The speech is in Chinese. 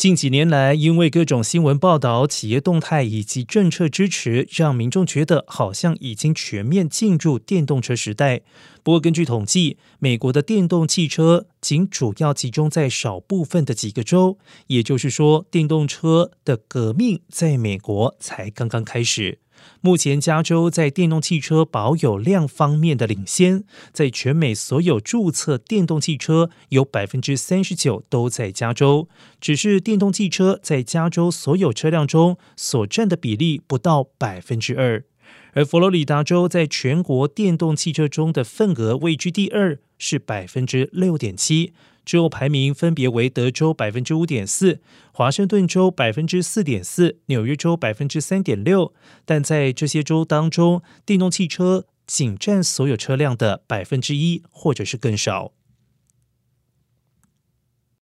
近几年来，因为各种新闻报道、企业动态以及政策支持，让民众觉得好像已经全面进入电动车时代。不过，根据统计，美国的电动汽车仅主要集中在少部分的几个州，也就是说，电动车的革命在美国才刚刚开始。目前，加州在电动汽车保有量方面的领先，在全美所有注册电动汽车有百分之三十九都在加州。只是电动汽车在加州所有车辆中所占的比例不到百分之二，而佛罗里达州在全国电动汽车中的份额位居第二，是百分之六点七。之后排名分别为德州百分之五点四，华盛顿州百分之四点四，纽约州百分之三点六。但在这些州当中，电动汽车仅占所有车辆的百分之一，或者是更少。